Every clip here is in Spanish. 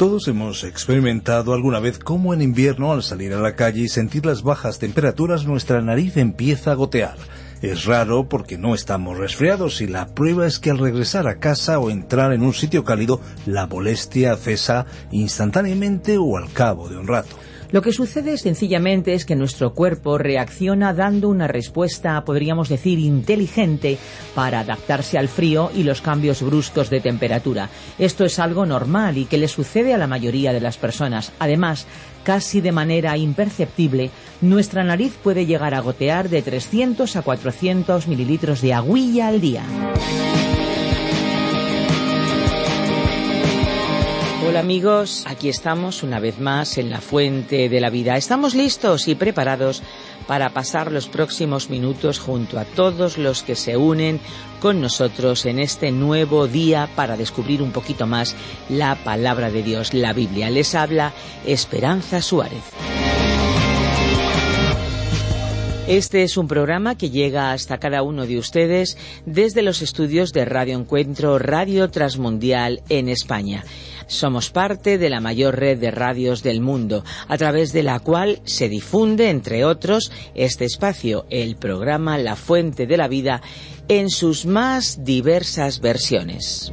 Todos hemos experimentado alguna vez cómo en invierno al salir a la calle y sentir las bajas temperaturas nuestra nariz empieza a gotear. Es raro porque no estamos resfriados y la prueba es que al regresar a casa o entrar en un sitio cálido la molestia cesa instantáneamente o al cabo de un rato. Lo que sucede sencillamente es que nuestro cuerpo reacciona dando una respuesta, podríamos decir, inteligente para adaptarse al frío y los cambios bruscos de temperatura. Esto es algo normal y que le sucede a la mayoría de las personas. Además, casi de manera imperceptible, nuestra nariz puede llegar a gotear de 300 a 400 mililitros de aguilla al día. Hola amigos, aquí estamos una vez más en la fuente de la vida. Estamos listos y preparados para pasar los próximos minutos junto a todos los que se unen con nosotros en este nuevo día para descubrir un poquito más la palabra de Dios, la Biblia. Les habla Esperanza Suárez. Este es un programa que llega hasta cada uno de ustedes desde los estudios de Radio Encuentro Radio Transmundial en España. Somos parte de la mayor red de radios del mundo, a través de la cual se difunde, entre otros, este espacio, el programa La Fuente de la Vida, en sus más diversas versiones.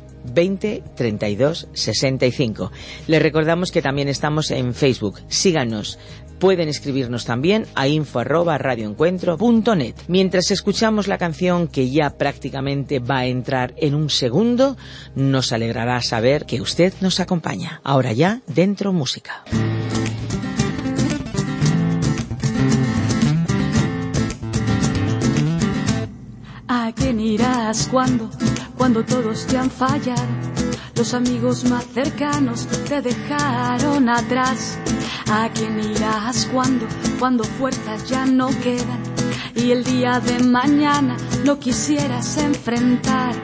20 32 65. Les recordamos que también estamos en Facebook. Síganos. Pueden escribirnos también a info arroba radioencuentro.net. Mientras escuchamos la canción que ya prácticamente va a entrar en un segundo, nos alegrará saber que usted nos acompaña. Ahora ya, dentro música. ¿A quién irás cuando cuando todos te han fallado, los amigos más cercanos te dejaron atrás. ¿A quién irás cuando, cuando fuerzas ya no quedan y el día de mañana no quisieras enfrentar?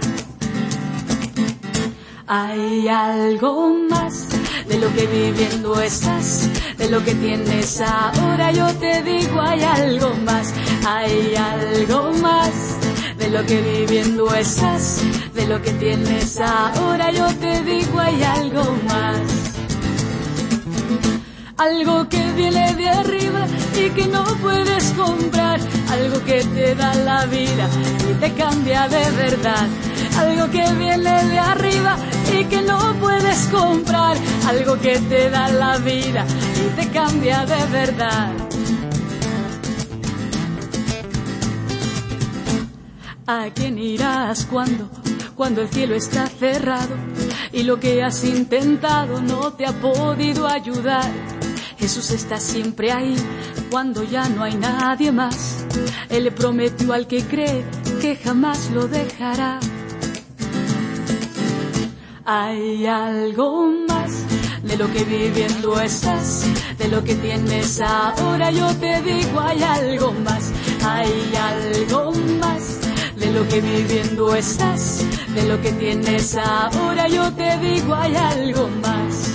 Hay algo más de lo que viviendo estás, de lo que tienes ahora. Yo te digo, hay algo más, hay algo más de lo que viviendo estás, de lo que tienes ahora, yo te digo hay algo más. Algo que viene de arriba y que no puedes comprar, algo que te da la vida y te cambia de verdad. Algo que viene de arriba y que no puedes comprar, algo que te da la vida y te cambia de verdad. ¿A quién irás cuando, cuando el cielo está cerrado y lo que has intentado no te ha podido ayudar? Jesús está siempre ahí cuando ya no hay nadie más. Él le prometió al que cree que jamás lo dejará. Hay algo más de lo que viviendo estás, de lo que tienes ahora. Yo te digo, hay algo más, hay algo más de lo que viviendo estás, de lo que tienes ahora, yo te digo hay algo más.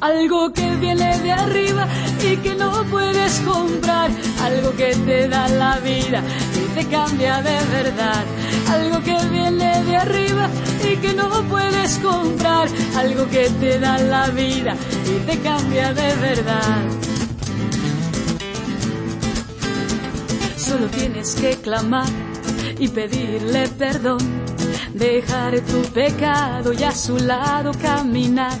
Algo que viene de arriba y que no puedes comprar, algo que te da la vida y te cambia de verdad. Algo que viene de arriba y que no puedes comprar, algo que te da la vida y te cambia de verdad. Solo tienes que clamar y pedirle perdón, dejar tu pecado y a su lado caminar.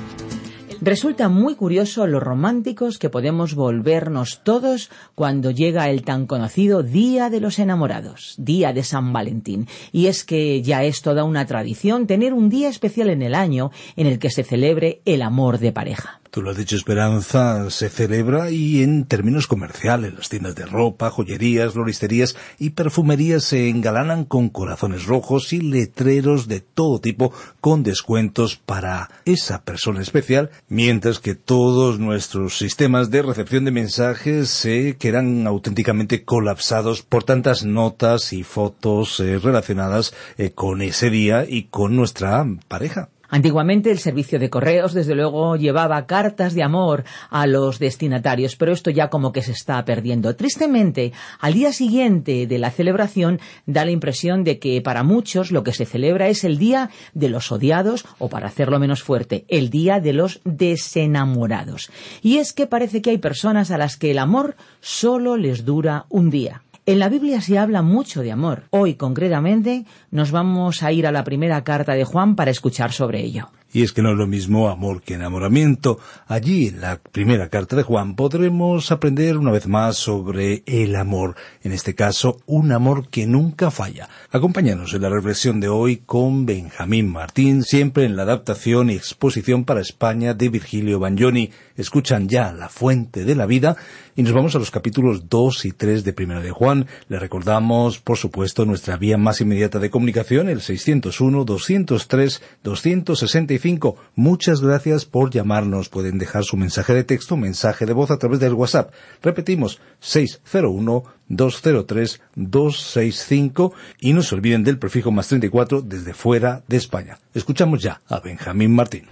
Resulta muy curioso lo románticos que podemos volvernos todos cuando llega el tan conocido Día de los Enamorados, Día de San Valentín. Y es que ya es toda una tradición tener un día especial en el año en el que se celebre el amor de pareja. Tú lo has dicho, Esperanza, se celebra y en términos comerciales. Las tiendas de ropa, joyerías, floristerías y perfumerías se engalanan con corazones rojos y letreros de todo tipo con descuentos para esa persona especial, mientras que todos nuestros sistemas de recepción de mensajes se quedan auténticamente colapsados por tantas notas y fotos eh, relacionadas eh, con ese día y con nuestra pareja. Antiguamente el servicio de correos, desde luego, llevaba cartas de amor a los destinatarios, pero esto ya como que se está perdiendo. Tristemente, al día siguiente de la celebración da la impresión de que para muchos lo que se celebra es el día de los odiados, o para hacerlo menos fuerte, el día de los desenamorados. Y es que parece que hay personas a las que el amor solo les dura un día. En la Biblia se habla mucho de amor. Hoy, concretamente, nos vamos a ir a la primera carta de Juan para escuchar sobre ello. Y es que no es lo mismo amor que enamoramiento. Allí, en la primera carta de Juan, podremos aprender una vez más sobre el amor. En este caso, un amor que nunca falla. Acompáñanos en la reflexión de hoy con Benjamín Martín, siempre en la adaptación y exposición para España de Virgilio Bagnoni. Escuchan ya La Fuente de la Vida y nos vamos a los capítulos 2 y 3 de Primera de Juan. Le recordamos, por supuesto, nuestra vía más inmediata de comunicación, el 601-203-265 Muchas gracias por llamarnos. Pueden dejar su mensaje de texto, mensaje de voz a través del WhatsApp. Repetimos, 601-203-265 y no se olviden del prefijo más 34 desde fuera de España. Escuchamos ya a Benjamín Martín.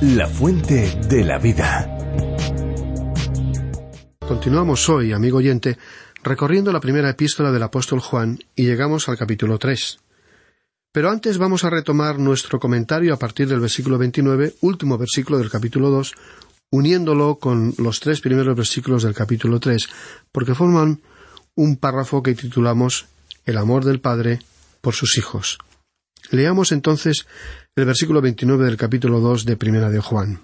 La fuente de la vida. Continuamos hoy, amigo oyente, recorriendo la primera epístola del apóstol Juan y llegamos al capítulo 3. Pero antes vamos a retomar nuestro comentario a partir del versículo 29, último versículo del capítulo 2, uniéndolo con los tres primeros versículos del capítulo 3, porque forman un párrafo que titulamos El amor del Padre por sus hijos. Leamos entonces el versículo 29 del capítulo 2 de Primera de Juan.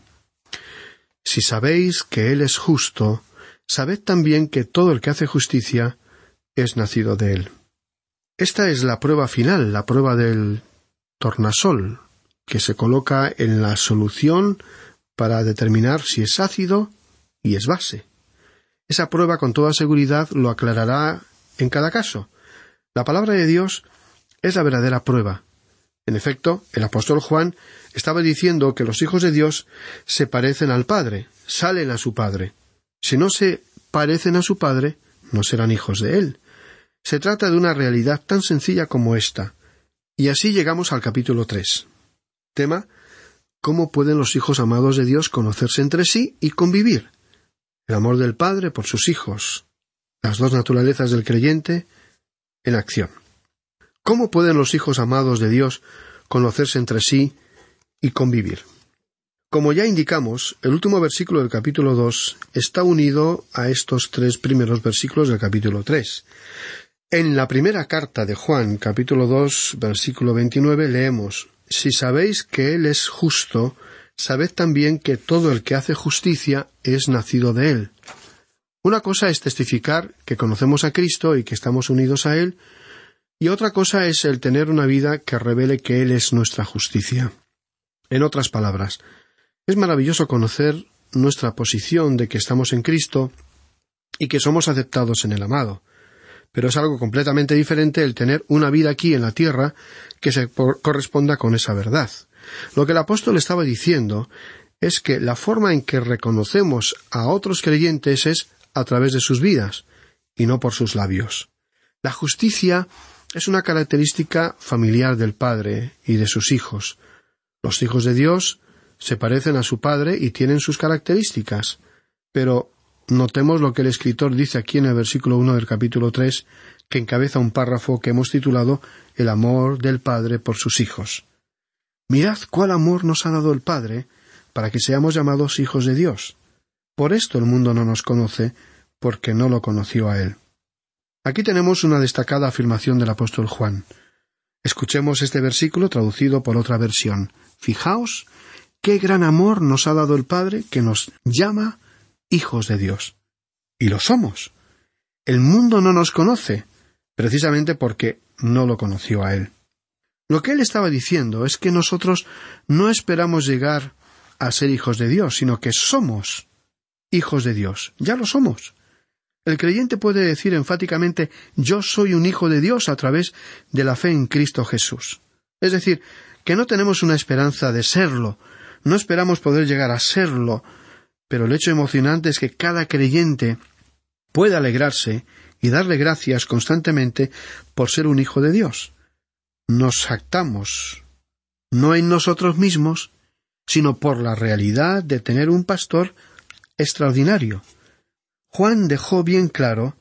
Si sabéis que Él es justo, sabed también que todo el que hace justicia es nacido de Él. Esta es la prueba final, la prueba del tornasol, que se coloca en la solución para determinar si es ácido y es base. Esa prueba con toda seguridad lo aclarará en cada caso. La palabra de Dios es la verdadera prueba. En efecto, el apóstol Juan estaba diciendo que los hijos de Dios se parecen al Padre, salen a su Padre. Si no se parecen a su Padre, no serán hijos de Él. Se trata de una realidad tan sencilla como esta. Y así llegamos al capítulo tres. Tema ¿Cómo pueden los hijos amados de Dios conocerse entre sí y convivir? El amor del Padre por sus hijos. Las dos naturalezas del creyente en acción. ¿Cómo pueden los hijos amados de Dios conocerse entre sí y convivir? Como ya indicamos, el último versículo del capítulo dos está unido a estos tres primeros versículos del capítulo tres. En la primera carta de Juan, capítulo 2, versículo 29, leemos Si sabéis que Él es justo, sabed también que todo el que hace justicia es nacido de Él. Una cosa es testificar que conocemos a Cristo y que estamos unidos a Él, y otra cosa es el tener una vida que revele que Él es nuestra justicia. En otras palabras, es maravilloso conocer nuestra posición de que estamos en Cristo y que somos aceptados en el amado pero es algo completamente diferente el tener una vida aquí en la tierra que se corresponda con esa verdad. Lo que el apóstol estaba diciendo es que la forma en que reconocemos a otros creyentes es a través de sus vidas y no por sus labios. La justicia es una característica familiar del Padre y de sus hijos. Los hijos de Dios se parecen a su Padre y tienen sus características, pero Notemos lo que el escritor dice aquí en el versículo uno del capítulo tres, que encabeza un párrafo que hemos titulado El amor del Padre por sus hijos. Mirad cuál amor nos ha dado el Padre para que seamos llamados hijos de Dios. Por esto el mundo no nos conoce, porque no lo conoció a Él. Aquí tenemos una destacada afirmación del apóstol Juan. Escuchemos este versículo traducido por otra versión. Fijaos qué gran amor nos ha dado el Padre que nos llama hijos de Dios. Y lo somos. El mundo no nos conoce, precisamente porque no lo conoció a Él. Lo que Él estaba diciendo es que nosotros no esperamos llegar a ser hijos de Dios, sino que somos hijos de Dios. Ya lo somos. El creyente puede decir enfáticamente yo soy un hijo de Dios a través de la fe en Cristo Jesús. Es decir, que no tenemos una esperanza de serlo, no esperamos poder llegar a serlo, pero el hecho emocionante es que cada creyente puede alegrarse y darle gracias constantemente por ser un hijo de Dios. Nos jactamos, no en nosotros mismos, sino por la realidad de tener un pastor extraordinario. Juan dejó bien claro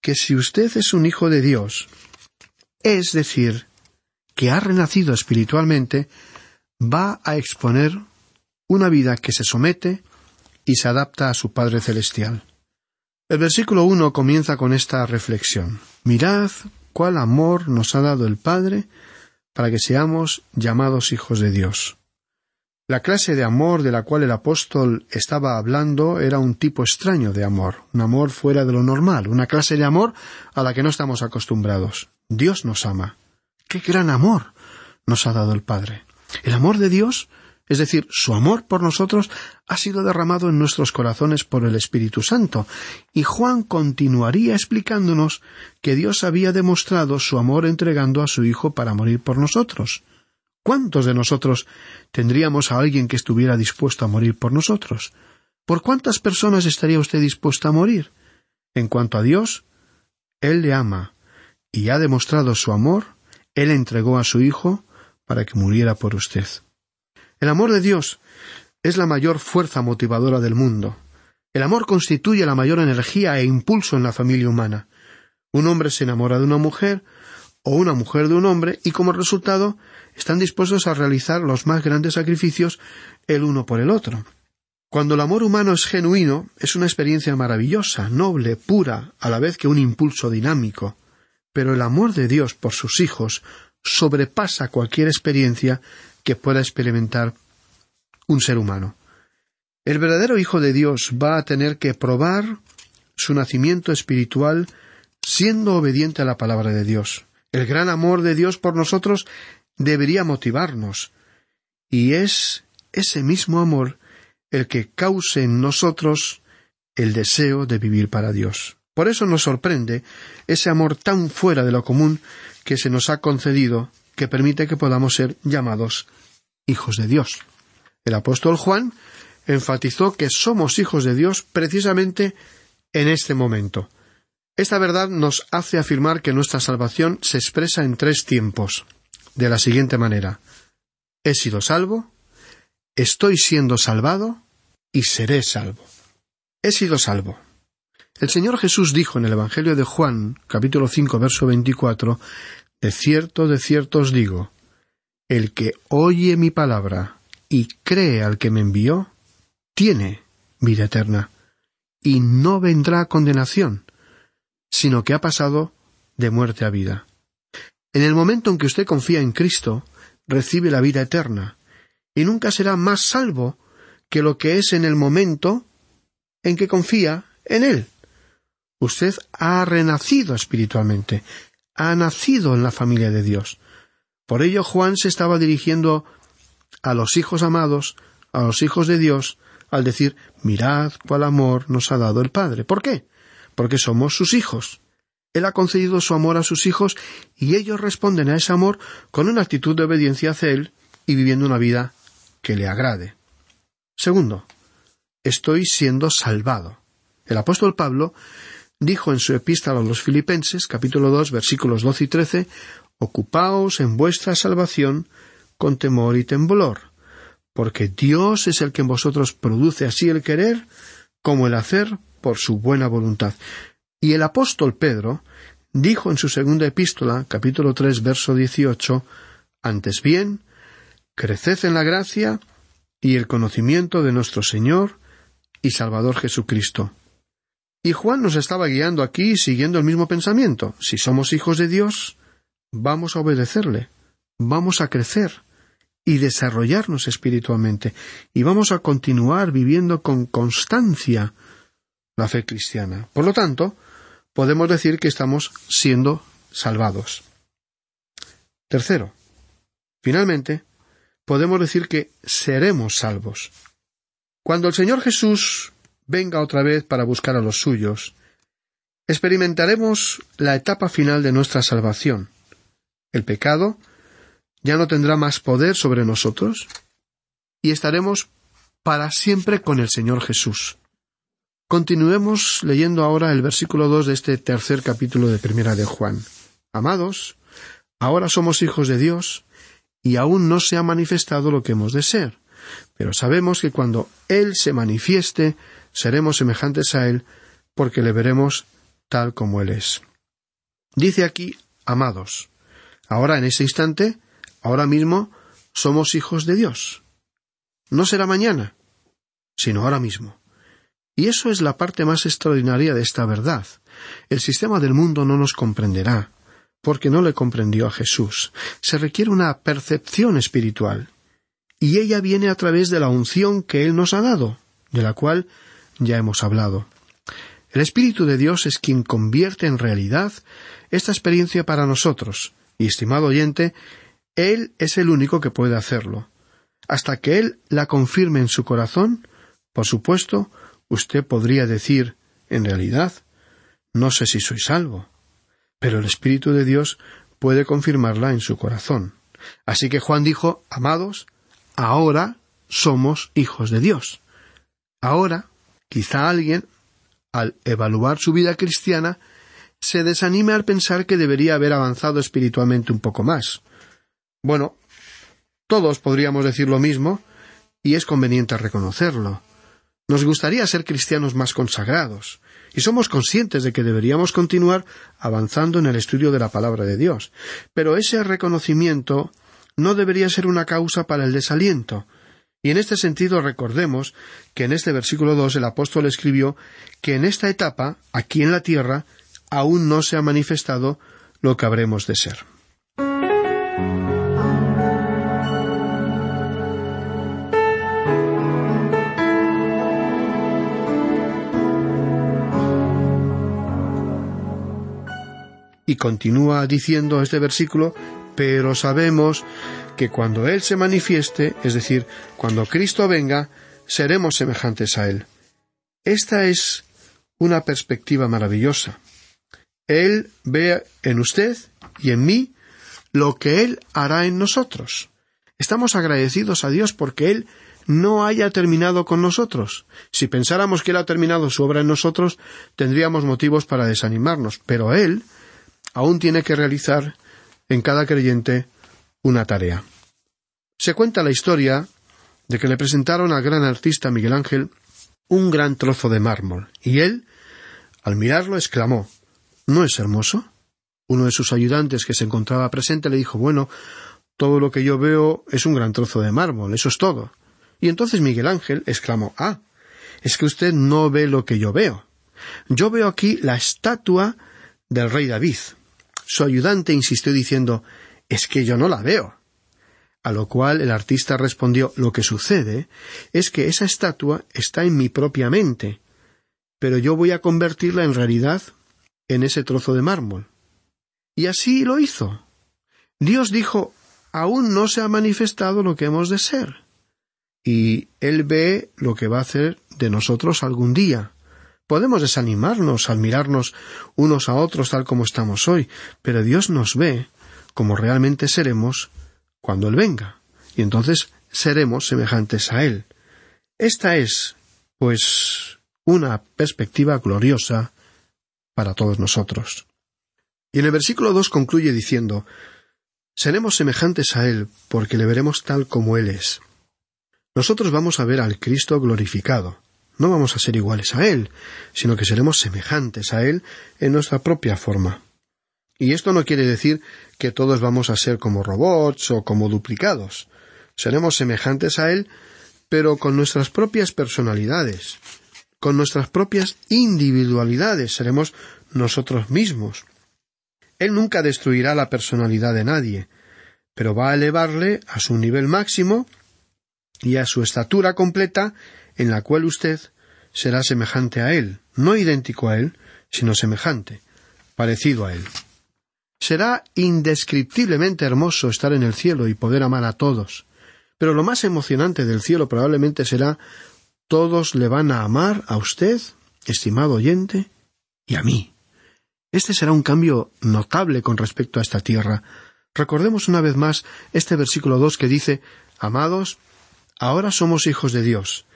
que si usted es un hijo de Dios, es decir, que ha renacido espiritualmente, va a exponer una vida que se somete y se adapta a su Padre Celestial. El versículo uno comienza con esta reflexión. Mirad cuál amor nos ha dado el Padre para que seamos llamados hijos de Dios. La clase de amor de la cual el apóstol estaba hablando era un tipo extraño de amor, un amor fuera de lo normal, una clase de amor a la que no estamos acostumbrados. Dios nos ama. ¡Qué gran amor nos ha dado el Padre! El amor de Dios, es decir, su amor por nosotros, ha sido derramado en nuestros corazones por el Espíritu Santo, y Juan continuaría explicándonos que Dios había demostrado su amor entregando a su Hijo para morir por nosotros. ¿Cuántos de nosotros tendríamos a alguien que estuviera dispuesto a morir por nosotros? ¿Por cuántas personas estaría usted dispuesto a morir? En cuanto a Dios, Él le ama y ha demostrado su amor, Él entregó a su Hijo para que muriera por usted. El amor de Dios es la mayor fuerza motivadora del mundo. El amor constituye la mayor energía e impulso en la familia humana. Un hombre se enamora de una mujer, o una mujer de un hombre, y como resultado están dispuestos a realizar los más grandes sacrificios el uno por el otro. Cuando el amor humano es genuino, es una experiencia maravillosa, noble, pura, a la vez que un impulso dinámico. Pero el amor de Dios por sus hijos sobrepasa cualquier experiencia que pueda experimentar un ser humano. El verdadero Hijo de Dios va a tener que probar su nacimiento espiritual siendo obediente a la palabra de Dios. El gran amor de Dios por nosotros debería motivarnos, y es ese mismo amor el que cause en nosotros el deseo de vivir para Dios. Por eso nos sorprende ese amor tan fuera de lo común que se nos ha concedido, que permite que podamos ser llamados hijos de Dios. El apóstol Juan enfatizó que somos hijos de Dios precisamente en este momento. Esta verdad nos hace afirmar que nuestra salvación se expresa en tres tiempos de la siguiente manera He sido salvo, estoy siendo salvado y seré salvo. He sido salvo. El Señor Jesús dijo en el Evangelio de Juan, capítulo cinco, verso veinticuatro, De cierto, de cierto os digo, el que oye mi palabra y cree al que me envió, tiene vida eterna, y no vendrá condenación, sino que ha pasado de muerte a vida. En el momento en que usted confía en Cristo, recibe la vida eterna, y nunca será más salvo que lo que es en el momento en que confía en Él. Usted ha renacido espiritualmente, ha nacido en la familia de Dios. Por ello Juan se estaba dirigiendo a los hijos amados, a los hijos de Dios, al decir Mirad cuál amor nos ha dado el Padre. ¿Por qué? Porque somos sus hijos. Él ha concedido su amor a sus hijos y ellos responden a ese amor con una actitud de obediencia hacia Él y viviendo una vida que le agrade. Segundo, estoy siendo salvado. El apóstol Pablo dijo en su epístola a los Filipenses, capítulo dos, versículos doce y trece, Ocupaos en vuestra salvación con temor y temblor, porque Dios es el que en vosotros produce así el querer como el hacer por su buena voluntad. Y el apóstol Pedro dijo en su segunda epístola, capítulo tres, verso dieciocho, Antes bien, creced en la gracia y el conocimiento de nuestro Señor y Salvador Jesucristo. Y Juan nos estaba guiando aquí siguiendo el mismo pensamiento. Si somos hijos de Dios, vamos a obedecerle, vamos a crecer y desarrollarnos espiritualmente, y vamos a continuar viviendo con constancia la fe cristiana. Por lo tanto, podemos decir que estamos siendo salvados. Tercero, finalmente, podemos decir que seremos salvos. Cuando el Señor Jesús venga otra vez para buscar a los suyos, experimentaremos la etapa final de nuestra salvación. El pecado ya no tendrá más poder sobre nosotros y estaremos para siempre con el Señor Jesús. Continuemos leyendo ahora el versículo dos de este tercer capítulo de Primera de Juan. Amados, ahora somos hijos de Dios, y aún no se ha manifestado lo que hemos de ser. Pero sabemos que cuando Él se manifieste, seremos semejantes a Él, porque le veremos tal como Él es. Dice aquí, amados. Ahora, en ese instante, ahora mismo, somos hijos de Dios. No será mañana, sino ahora mismo. Y eso es la parte más extraordinaria de esta verdad. El sistema del mundo no nos comprenderá, porque no le comprendió a Jesús. Se requiere una percepción espiritual. Y ella viene a través de la unción que Él nos ha dado, de la cual ya hemos hablado. El Espíritu de Dios es quien convierte en realidad esta experiencia para nosotros, y estimado oyente, Él es el único que puede hacerlo. Hasta que Él la confirme en su corazón, por supuesto, usted podría decir, en realidad, no sé si soy salvo, pero el Espíritu de Dios puede confirmarla en su corazón. Así que Juan dijo, amados, ahora somos hijos de Dios. Ahora, quizá alguien, al evaluar su vida cristiana, se desanime al pensar que debería haber avanzado espiritualmente un poco más. Bueno, todos podríamos decir lo mismo, y es conveniente reconocerlo. Nos gustaría ser cristianos más consagrados, y somos conscientes de que deberíamos continuar avanzando en el estudio de la palabra de Dios. Pero ese reconocimiento no debería ser una causa para el desaliento. Y en este sentido recordemos que en este versículo dos el apóstol escribió que en esta etapa, aquí en la tierra, aún no se ha manifestado lo que habremos de ser. Y continúa diciendo este versículo, pero sabemos que cuando Él se manifieste, es decir, cuando Cristo venga, seremos semejantes a Él. Esta es una perspectiva maravillosa. Él ve en usted y en mí lo que Él hará en nosotros. Estamos agradecidos a Dios porque Él no haya terminado con nosotros. Si pensáramos que Él ha terminado su obra en nosotros, tendríamos motivos para desanimarnos, pero Él aún tiene que realizar en cada creyente una tarea. Se cuenta la historia de que le presentaron al gran artista Miguel Ángel un gran trozo de mármol, y él, al mirarlo, exclamó ¿No es hermoso? Uno de sus ayudantes que se encontraba presente le dijo Bueno, todo lo que yo veo es un gran trozo de mármol, eso es todo. Y entonces Miguel Ángel exclamó Ah, es que usted no ve lo que yo veo. Yo veo aquí la estatua del rey David. Su ayudante insistió diciendo Es que yo no la veo. A lo cual el artista respondió Lo que sucede es que esa estatua está en mi propia mente, pero yo voy a convertirla en realidad en ese trozo de mármol. Y así lo hizo. Dios dijo Aún no se ha manifestado lo que hemos de ser. Y Él ve lo que va a hacer de nosotros algún día. Podemos desanimarnos al mirarnos unos a otros tal como estamos hoy, pero Dios nos ve como realmente seremos cuando Él venga, y entonces seremos semejantes a Él. Esta es, pues, una perspectiva gloriosa para todos nosotros. Y en el versículo dos concluye diciendo Seremos semejantes a Él, porque le veremos tal como Él es. Nosotros vamos a ver al Cristo glorificado no vamos a ser iguales a Él, sino que seremos semejantes a Él en nuestra propia forma. Y esto no quiere decir que todos vamos a ser como robots o como duplicados. Seremos semejantes a Él, pero con nuestras propias personalidades. con nuestras propias individualidades, seremos nosotros mismos. Él nunca destruirá la personalidad de nadie, pero va a elevarle a su nivel máximo y a su estatura completa en la cual usted será semejante a Él, no idéntico a Él, sino semejante, parecido a Él. Será indescriptiblemente hermoso estar en el cielo y poder amar a todos. Pero lo más emocionante del cielo probablemente será todos le van a amar a usted, estimado oyente, y a mí. Este será un cambio notable con respecto a esta tierra. Recordemos una vez más este versículo dos que dice Amados, ahora somos hijos de Dios,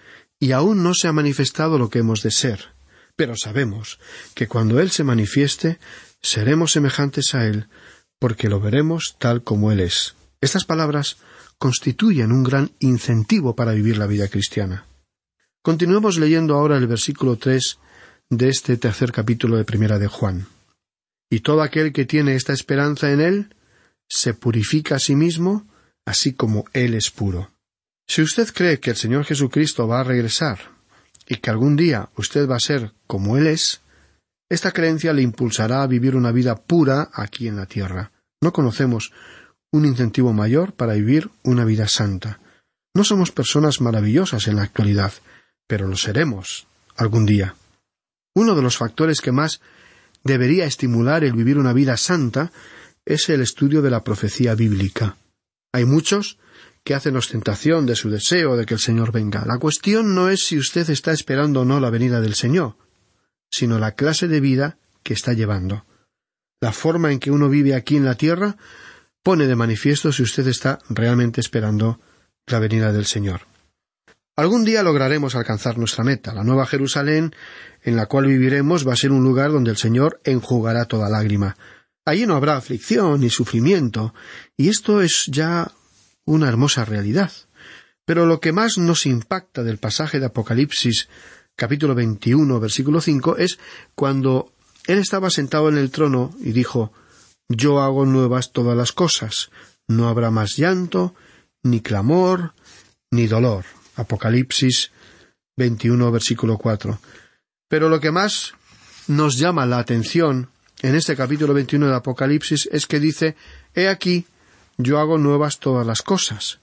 y aún no se ha manifestado lo que hemos de ser, pero sabemos que cuando Él se manifieste, seremos semejantes a Él, porque lo veremos tal como Él es. Estas palabras constituyen un gran incentivo para vivir la vida cristiana. Continuemos leyendo ahora el versículo tres de este tercer capítulo de Primera de Juan. Y todo aquel que tiene esta esperanza en Él se purifica a sí mismo, así como Él es puro. Si usted cree que el Señor Jesucristo va a regresar y que algún día usted va a ser como Él es, esta creencia le impulsará a vivir una vida pura aquí en la tierra. No conocemos un incentivo mayor para vivir una vida santa. No somos personas maravillosas en la actualidad, pero lo seremos algún día. Uno de los factores que más debería estimular el vivir una vida santa es el estudio de la profecía bíblica. Hay muchos que hacen ostentación de su deseo de que el Señor venga. La cuestión no es si usted está esperando o no la venida del Señor, sino la clase de vida que está llevando. La forma en que uno vive aquí en la tierra pone de manifiesto si usted está realmente esperando la venida del Señor. Algún día lograremos alcanzar nuestra meta. La Nueva Jerusalén, en la cual viviremos, va a ser un lugar donde el Señor enjugará toda lágrima. Allí no habrá aflicción ni sufrimiento, y esto es ya una hermosa realidad. Pero lo que más nos impacta del pasaje de Apocalipsis capítulo 21 versículo 5 es cuando él estaba sentado en el trono y dijo Yo hago nuevas todas las cosas. No habrá más llanto, ni clamor, ni dolor. Apocalipsis 21 versículo 4. Pero lo que más nos llama la atención en este capítulo 21 de Apocalipsis es que dice He aquí yo hago nuevas todas las cosas.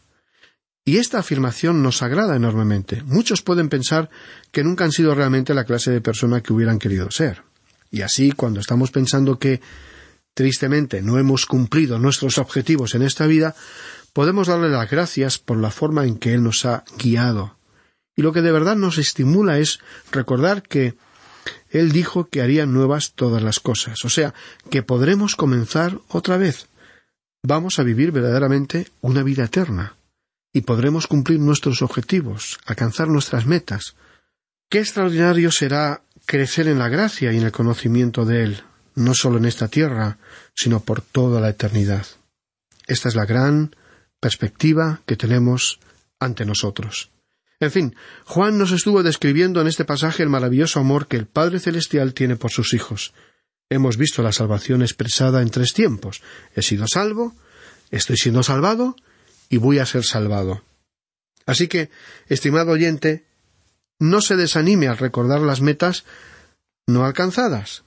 Y esta afirmación nos agrada enormemente. Muchos pueden pensar que nunca han sido realmente la clase de persona que hubieran querido ser. Y así, cuando estamos pensando que tristemente no hemos cumplido nuestros objetivos en esta vida, podemos darle las gracias por la forma en que Él nos ha guiado. Y lo que de verdad nos estimula es recordar que Él dijo que haría nuevas todas las cosas, o sea, que podremos comenzar otra vez, vamos a vivir verdaderamente una vida eterna y podremos cumplir nuestros objetivos, alcanzar nuestras metas. Qué extraordinario será crecer en la gracia y en el conocimiento de Él, no solo en esta tierra, sino por toda la eternidad. Esta es la gran perspectiva que tenemos ante nosotros. En fin, Juan nos estuvo describiendo en este pasaje el maravilloso amor que el Padre Celestial tiene por sus hijos, Hemos visto la salvación expresada en tres tiempos. He sido salvo, estoy siendo salvado y voy a ser salvado. Así que, estimado oyente, no se desanime al recordar las metas no alcanzadas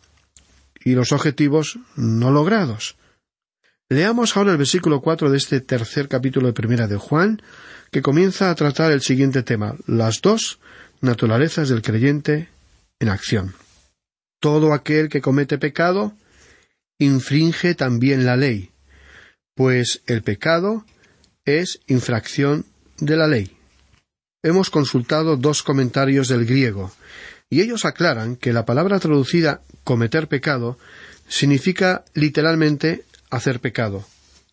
y los objetivos no logrados. Leamos ahora el versículo cuatro de este tercer capítulo de Primera de Juan, que comienza a tratar el siguiente tema, las dos naturalezas del creyente en acción. Todo aquel que comete pecado infringe también la ley, pues el pecado es infracción de la ley. Hemos consultado dos comentarios del griego, y ellos aclaran que la palabra traducida cometer pecado significa literalmente hacer pecado,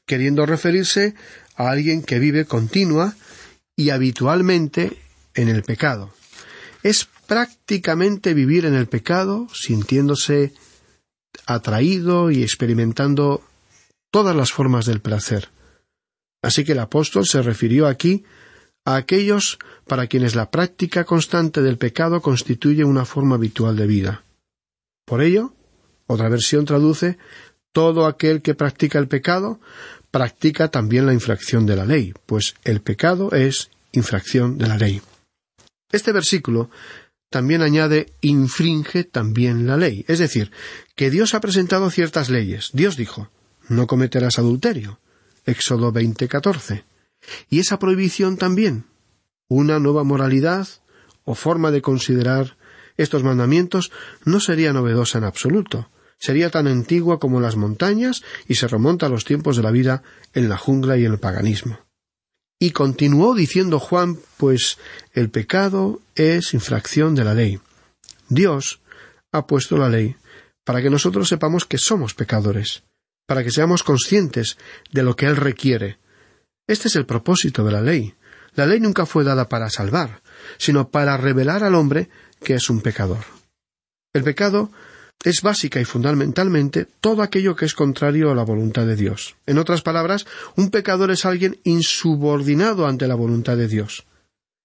queriendo referirse a alguien que vive continua y habitualmente en el pecado. Es prácticamente vivir en el pecado, sintiéndose atraído y experimentando todas las formas del placer. Así que el apóstol se refirió aquí a aquellos para quienes la práctica constante del pecado constituye una forma habitual de vida. Por ello, otra versión traduce todo aquel que practica el pecado practica también la infracción de la ley, pues el pecado es infracción de la ley. Este versículo también añade infringe también la ley. Es decir, que Dios ha presentado ciertas leyes. Dios dijo, no cometerás adulterio. Éxodo 20:14. Y esa prohibición también, una nueva moralidad o forma de considerar estos mandamientos no sería novedosa en absoluto. Sería tan antigua como las montañas y se remonta a los tiempos de la vida en la jungla y en el paganismo. Y continuó diciendo Juan, pues el pecado es infracción de la ley. Dios ha puesto la ley para que nosotros sepamos que somos pecadores, para que seamos conscientes de lo que Él requiere. Este es el propósito de la ley. La ley nunca fue dada para salvar, sino para revelar al hombre que es un pecador. El pecado es básica y fundamentalmente todo aquello que es contrario a la voluntad de Dios. En otras palabras, un pecador es alguien insubordinado ante la voluntad de Dios.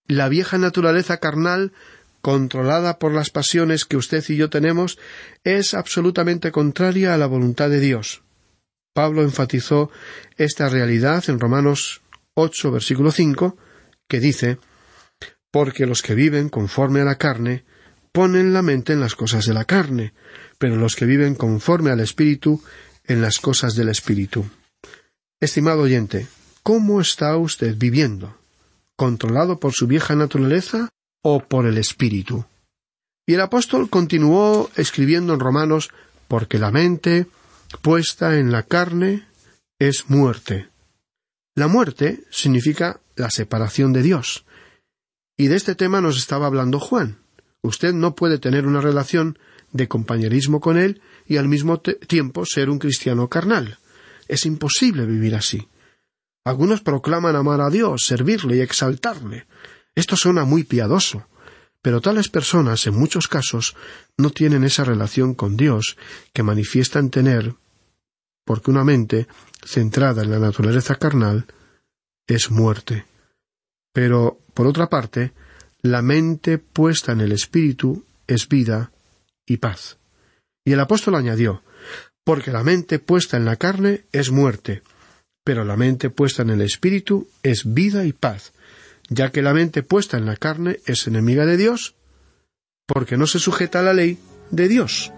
La vieja naturaleza carnal, controlada por las pasiones que usted y yo tenemos, es absolutamente contraria a la voluntad de Dios. Pablo enfatizó esta realidad en Romanos 8, versículo 5, que dice Porque los que viven conforme a la carne ponen la mente en las cosas de la carne, pero los que viven conforme al Espíritu en las cosas del Espíritu. Estimado oyente, ¿cómo está usted viviendo? ¿Controlado por su vieja naturaleza o por el Espíritu? Y el apóstol continuó escribiendo en Romanos porque la mente puesta en la carne es muerte. La muerte significa la separación de Dios. Y de este tema nos estaba hablando Juan. Usted no puede tener una relación de compañerismo con Él y al mismo tiempo ser un cristiano carnal. Es imposible vivir así. Algunos proclaman amar a Dios, servirle y exaltarle. Esto suena muy piadoso, pero tales personas en muchos casos no tienen esa relación con Dios que manifiestan tener, porque una mente centrada en la naturaleza carnal es muerte. Pero, por otra parte, la mente puesta en el espíritu es vida y paz. Y el apóstol añadió, porque la mente puesta en la carne es muerte, pero la mente puesta en el espíritu es vida y paz, ya que la mente puesta en la carne es enemiga de Dios, porque no se sujeta a la ley de Dios,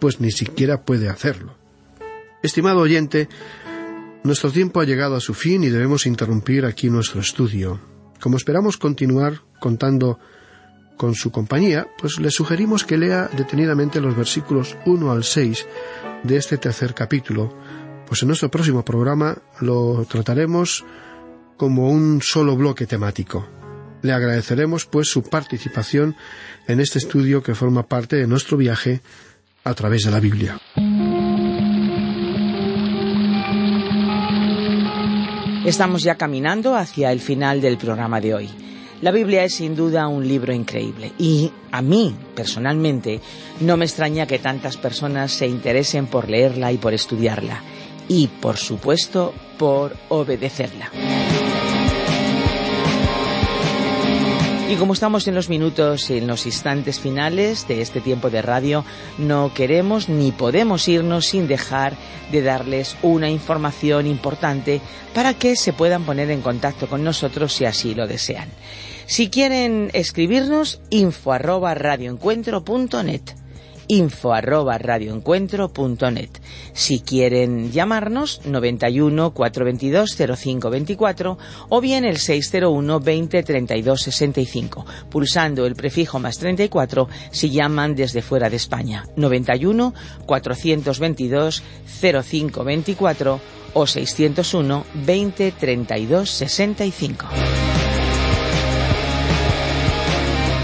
pues ni siquiera puede hacerlo. Estimado oyente, nuestro tiempo ha llegado a su fin y debemos interrumpir aquí nuestro estudio. Como esperamos continuar contando con su compañía, pues le sugerimos que lea detenidamente los versículos 1 al 6 de este tercer capítulo, pues en nuestro próximo programa lo trataremos como un solo bloque temático. Le agradeceremos pues su participación en este estudio que forma parte de nuestro viaje a través de la Biblia. Estamos ya caminando hacia el final del programa de hoy. La Biblia es sin duda un libro increíble y a mí, personalmente, no me extraña que tantas personas se interesen por leerla y por estudiarla y, por supuesto, por obedecerla. Y como estamos en los minutos, en los instantes finales de este tiempo de radio, no queremos ni podemos irnos sin dejar de darles una información importante para que se puedan poner en contacto con nosotros si así lo desean. Si quieren escribirnos, info arroba radioencuentro.net info arroba radioencuentro.net. Si quieren llamarnos, 91 422 0524 o bien el 601 20 32 65, pulsando el prefijo más 34 si llaman desde fuera de España, 91 422 0524 o 601 20 32 65.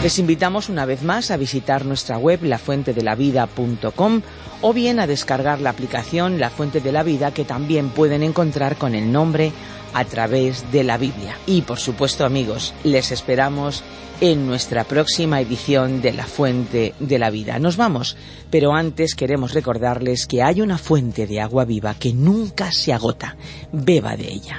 Les invitamos una vez más a visitar nuestra web lafuentedelavida.com o bien a descargar la aplicación La Fuente de la Vida que también pueden encontrar con el nombre a través de la Biblia. Y por supuesto amigos, les esperamos en nuestra próxima edición de La Fuente de la Vida. Nos vamos, pero antes queremos recordarles que hay una fuente de agua viva que nunca se agota. Beba de ella.